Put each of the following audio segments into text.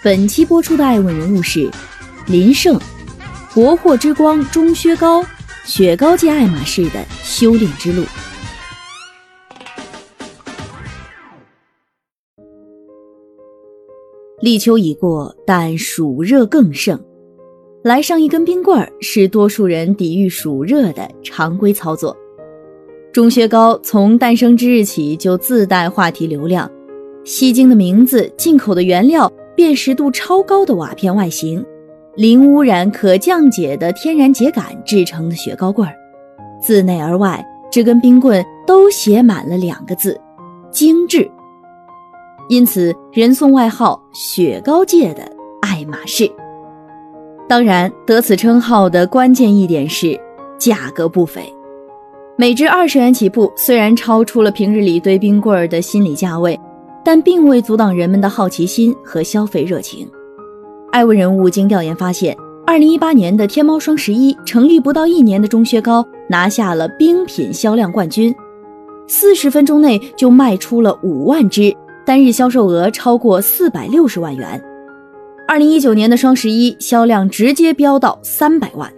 本期播出的爱问人物是林胜，国货之光钟薛高，雪糕界爱马仕的修炼之路。立秋已过，但暑热更盛。来上一根冰棍儿是多数人抵御暑热的常规操作。钟薛高从诞生之日起就自带话题流量，吸睛的名字，进口的原料，辨识度超高的瓦片外形，零污染、可降解的天然秸秆制成的雪糕棍儿，自内而外，这根冰棍都写满了两个字：精致。因此，人送外号“雪糕界的爱马仕”。当然，得此称号的关键一点是价格不菲，每只二十元起步。虽然超出了平日里堆冰棍儿的心理价位，但并未阻挡人们的好奇心和消费热情。爱问人物经调研发现，二零一八年的天猫双十一成立不到一年的钟薛高拿下了冰品销量冠军，四十分钟内就卖出了五万只。单日销售额超过四百六十万元，二零一九年的双十一销量直接飙到三百万。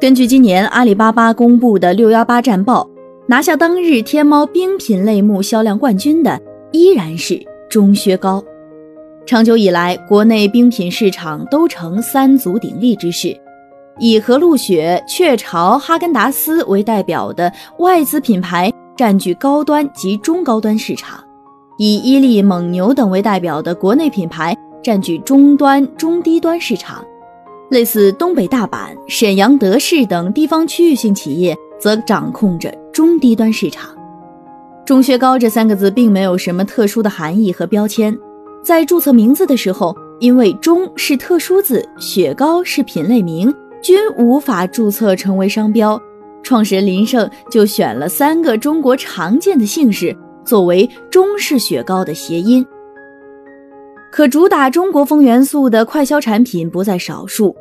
根据今年阿里巴巴公布的六幺八战报，拿下当日天猫冰品类目销量冠军的依然是中靴高。长久以来，国内冰品市场都呈三足鼎立之势，以和路雪、雀巢、哈根达斯为代表的外资品牌占据高端及中高端市场。以伊利、蒙牛等为代表的国内品牌占据中端、中低端市场，类似东北大阪、沈阳德士等地方区域性企业则掌控着中低端市场。钟薛高这三个字并没有什么特殊的含义和标签，在注册名字的时候，因为钟是特殊字，雪糕是品类名，均无法注册成为商标，创始人林胜就选了三个中国常见的姓氏。作为中式雪糕的谐音，可主打中国风元素的快消产品不在少数。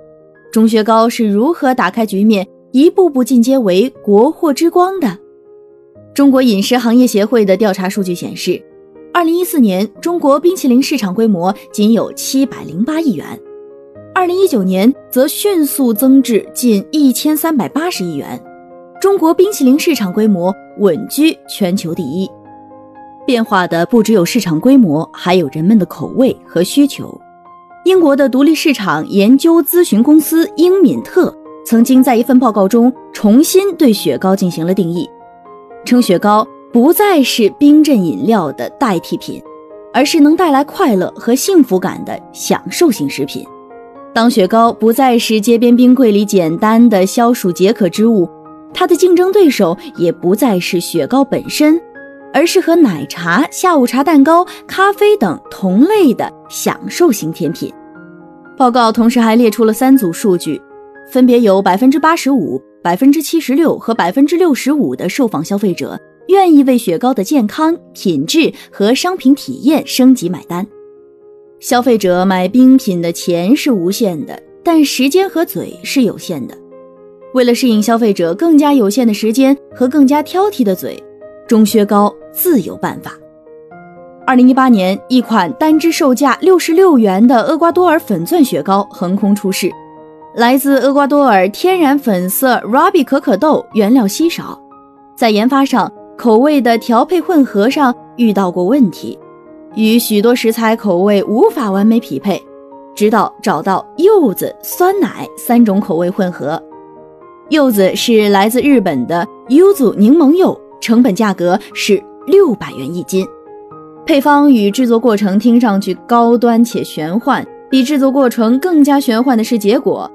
钟薛高是如何打开局面，一步步进阶为国货之光的？中国饮食行业协会的调查数据显示，二零一四年中国冰淇淋市场规模仅有七百零八亿元，二零一九年则迅速增至近一千三百八十亿元，中国冰淇淋市场规模稳居全球第一。变化的不只有市场规模，还有人们的口味和需求。英国的独立市场研究咨询公司英敏特曾经在一份报告中重新对雪糕进行了定义，称雪糕不再是冰镇饮料的代替品，而是能带来快乐和幸福感的享受型食品。当雪糕不再是街边冰柜里简单的消暑解渴之物，它的竞争对手也不再是雪糕本身。而是和奶茶、下午茶、蛋糕、咖啡等同类的享受型甜品。报告同时还列出了三组数据，分别有百分之八十五、百分之七十六和百分之六十五的受访消费者愿意为雪糕的健康、品质和商品体验升级买单。消费者买冰品的钱是无限的，但时间和嘴是有限的。为了适应消费者更加有限的时间和更加挑剔的嘴。钟薛高自有办法。二零一八年，一款单支售价六十六元的厄瓜多尔粉钻雪糕横空出世。来自厄瓜多尔天然粉色 Rabi 可可豆原料稀少，在研发上，口味的调配混合上遇到过问题，与许多食材口味无法完美匹配，直到找到柚子、酸奶三种口味混合。柚子是来自日本的 Yuzu 柠檬柚。成本价格是六百元一斤，配方与制作过程听上去高端且玄幻，比制作过程更加玄幻的是结果。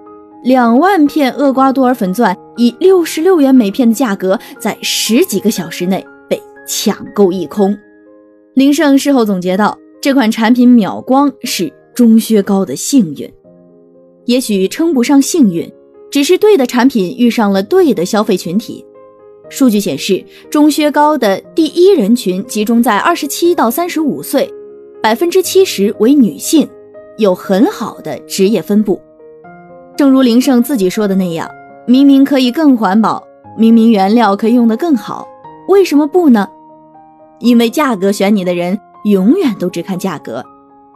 两万片厄瓜多尔粉钻以六十六元每片的价格，在十几个小时内被抢购一空。林胜事后总结道：“这款产品秒光是钟薛高的幸运，也许称不上幸运，只是对的产品遇上了对的消费群体。数据显示，钟薛高的第一人群集中在二十七到三十五岁，百分之七十为女性，有很好的职业分布。正如林胜自己说的那样，明明可以更环保，明明原料可以用得更好，为什么不呢？因为价格选你的人永远都只看价格。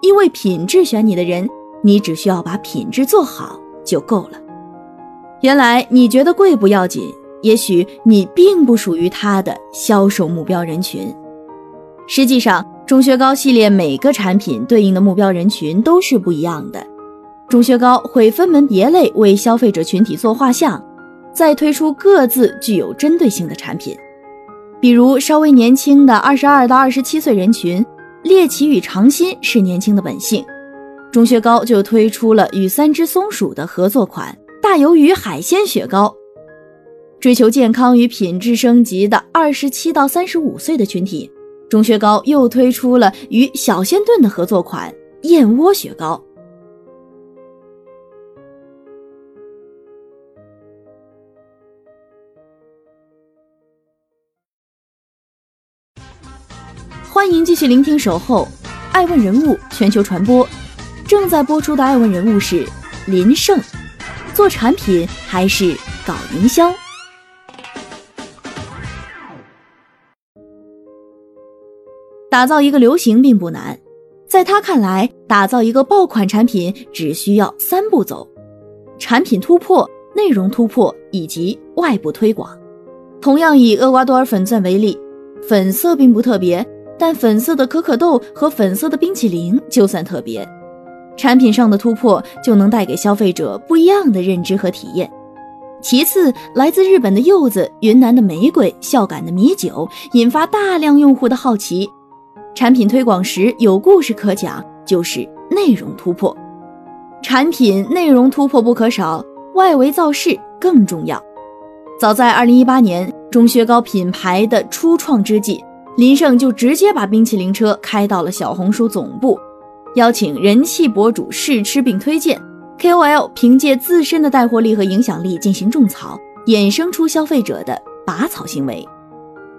因为品质选你的人，你只需要把品质做好就够了。原来你觉得贵不要紧，也许你并不属于他的销售目标人群。实际上，钟薛高系列每个产品对应的目标人群都是不一样的。钟薛高会分门别类为消费者群体做画像，再推出各自具有针对性的产品。比如稍微年轻的二十二到二十七岁人群。猎奇与尝新是年轻的本性，钟薛高就推出了与三只松鼠的合作款大鱿鱼海鲜雪糕。追求健康与品质升级的二十七到三十五岁的群体，钟薛高又推出了与小仙炖的合作款燕窝雪糕。继续聆听《守候》，爱问人物全球传播，正在播出的爱问人物是林胜，做产品还是搞营销？打造一个流行并不难，在他看来，打造一个爆款产品只需要三步走：产品突破、内容突破以及外部推广。同样以厄瓜多尔粉钻为例，粉色并不特别。但粉色的可可豆和粉色的冰淇淋就算特别，产品上的突破就能带给消费者不一样的认知和体验。其次，来自日本的柚子、云南的玫瑰、孝感的米酒，引发大量用户的好奇。产品推广时有故事可讲，就是内容突破。产品内容突破不可少，外围造势更重要。早在2018年，钟薛高品牌的初创之际。林胜就直接把冰淇淋车开到了小红书总部，邀请人气博主试吃并推荐，KOL 凭借自身的带货力和影响力进行种草，衍生出消费者的拔草行为。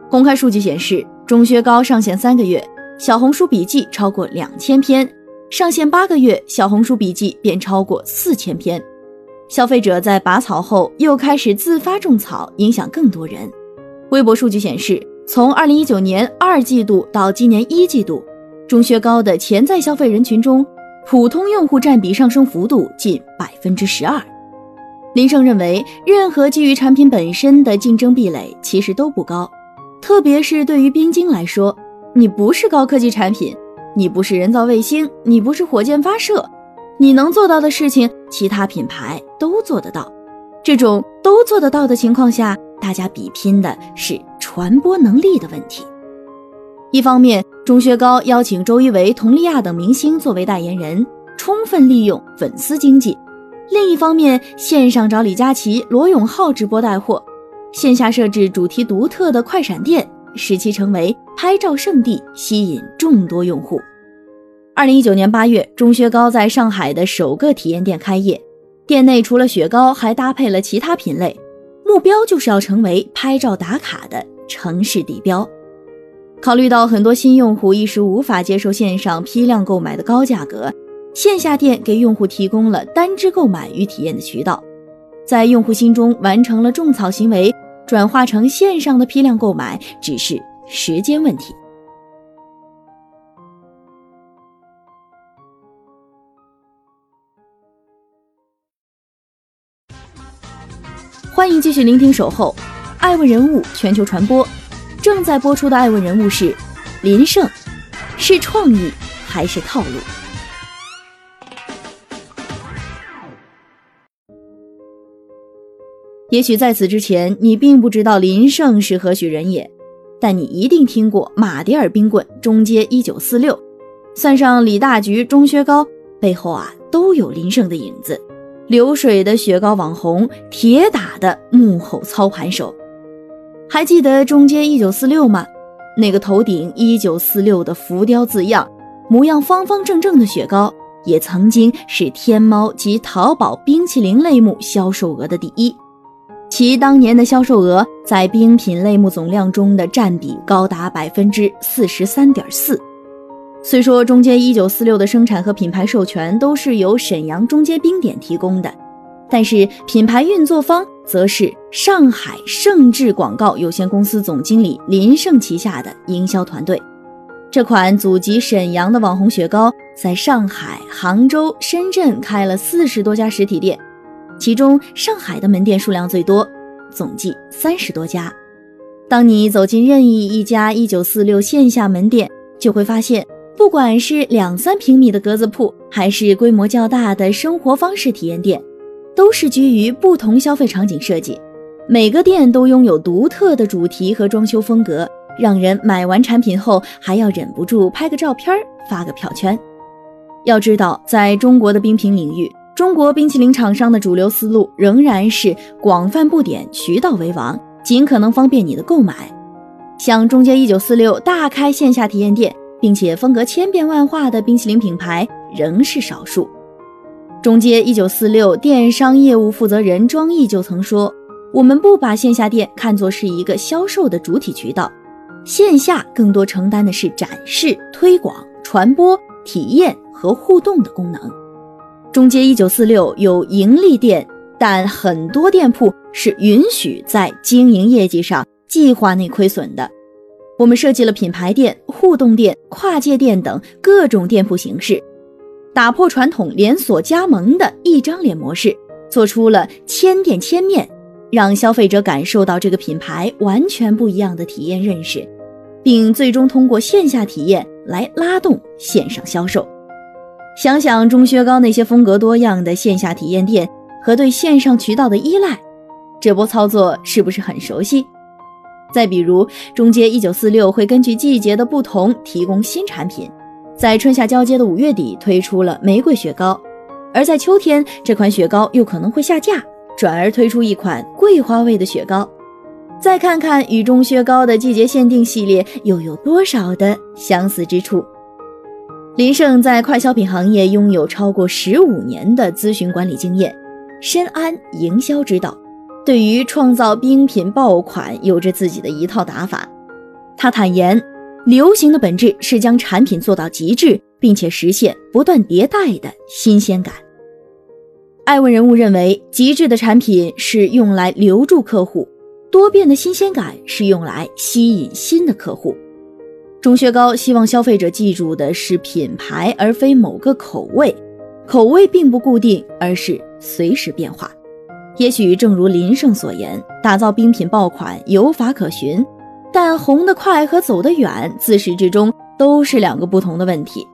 公开数据显示，钟薛高上线三个月，小红书笔记超过两千篇；上线八个月，小红书笔记便超过四千篇。消费者在拔草后又开始自发种草，影响更多人。微博数据显示。从二零一九年二季度到今年一季度，钟薛高的潜在消费人群中，普通用户占比上升幅度近百分之十二。林胜认为，任何基于产品本身的竞争壁垒其实都不高，特别是对于冰晶来说，你不是高科技产品，你不是人造卫星，你不是火箭发射，你能做到的事情，其他品牌都做得到。这种都做得到的情况下，大家比拼的是。传播能力的问题。一方面，钟薛高邀请周一围、佟丽娅等明星作为代言人，充分利用粉丝经济；另一方面，线上找李佳琦、罗永浩直播带货，线下设置主题独特的快闪店，使其成为拍照圣地，吸引众多用户。二零一九年八月，钟薛高在上海的首个体验店开业，店内除了雪糕，还搭配了其他品类，目标就是要成为拍照打卡的。城市地标，考虑到很多新用户一时无法接受线上批量购买的高价格，线下店给用户提供了单支购买与体验的渠道，在用户心中完成了种草行为，转化成线上的批量购买只是时间问题。欢迎继续聆听《守候》。爱问人物全球传播，正在播出的爱问人物是林胜，是创意还是套路？也许在此之前你并不知道林胜是何许人也，但你一定听过马迭尔冰棍、中街一九四六，算上李大菊、钟薛高，背后啊都有林胜的影子。流水的雪糕网红，铁打的幕后操盘手。还记得中街一九四六吗？那个头顶一九四六的浮雕字样，模样方方正正的雪糕，也曾经是天猫及淘宝冰淇淋类目销售额的第一。其当年的销售额在冰品类目总量中的占比高达百分之四十三点四。虽说中街一九四六的生产和品牌授权都是由沈阳中街冰点提供的，但是品牌运作方则是上海盛智广告有限公司总经理林胜旗下的营销团队。这款祖籍沈阳的网红雪糕，在上海、杭州、深圳开了四十多家实体店。其中，上海的门店数量最多，总计三十多家。当你走进任意一家一九四六线下门店，就会发现，不管是两三平米的格子铺，还是规模较大的生活方式体验店，都是基于不同消费场景设计。每个店都拥有独特的主题和装修风格，让人买完产品后还要忍不住拍个照片发个票圈。要知道，在中国的冰品领域，中国冰淇淋厂商的主流思路仍然是广泛布点、渠道为王，尽可能方便你的购买。像中街一九四六大开线下体验店，并且风格千变万化的冰淇淋品牌仍是少数。中街一九四六电商业务负责人庄毅就曾说：“我们不把线下店看作是一个销售的主体渠道，线下更多承担的是展示、推广、传播、体验和互动的功能。”中街一九四六有盈利店，但很多店铺是允许在经营业绩上计划内亏损的。我们设计了品牌店、互动店、跨界店等各种店铺形式，打破传统连锁加盟的一张脸模式，做出了千店千面，让消费者感受到这个品牌完全不一样的体验认识，并最终通过线下体验来拉动线上销售。想想钟薛高那些风格多样的线下体验店和对线上渠道的依赖，这波操作是不是很熟悉？再比如，中街一九四六会根据季节的不同提供新产品，在春夏交接的五月底推出了玫瑰雪糕，而在秋天这款雪糕又可能会下架，转而推出一款桂花味的雪糕。再看看与钟薛高的季节限定系列又有多少的相似之处？林胜在快消品行业拥有超过十五年的咨询管理经验，深谙营销之道，对于创造冰品爆款有着自己的一套打法。他坦言，流行的本质是将产品做到极致，并且实现不断迭代的新鲜感。爱问人物认为，极致的产品是用来留住客户，多变的新鲜感是用来吸引新的客户。钟薛高希望消费者记住的是品牌，而非某个口味。口味并不固定，而是随时变化。也许正如林胜所言，打造冰品爆款有法可循，但红得快和走得远，自始至终都是两个不同的问题。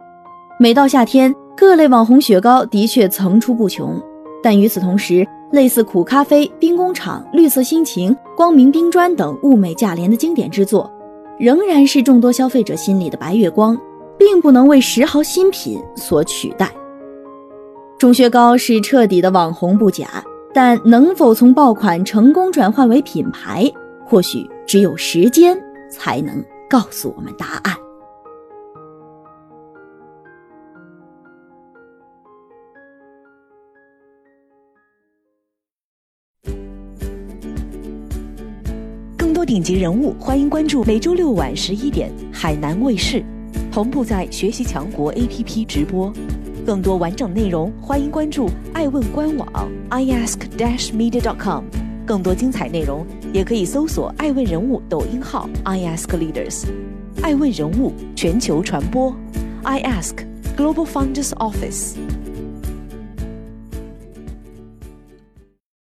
每到夏天，各类网红雪糕的确层出不穷，但与此同时，类似苦咖啡、冰工厂、绿色心情、光明冰砖等物美价廉的经典之作。仍然是众多消费者心里的白月光，并不能为十毫新品所取代。钟薛高是彻底的网红不假，但能否从爆款成功转换为品牌，或许只有时间才能告诉我们答案。更多顶级人物，欢迎关注每周六晚十一点海南卫视，同步在学习强国 APP 直播。更多完整内容，欢迎关注爱问官网 iask-media.com。更多精彩内容，也可以搜索爱问人物抖音号 iaskleaders。爱问人物全球传播，iask Global funders Office。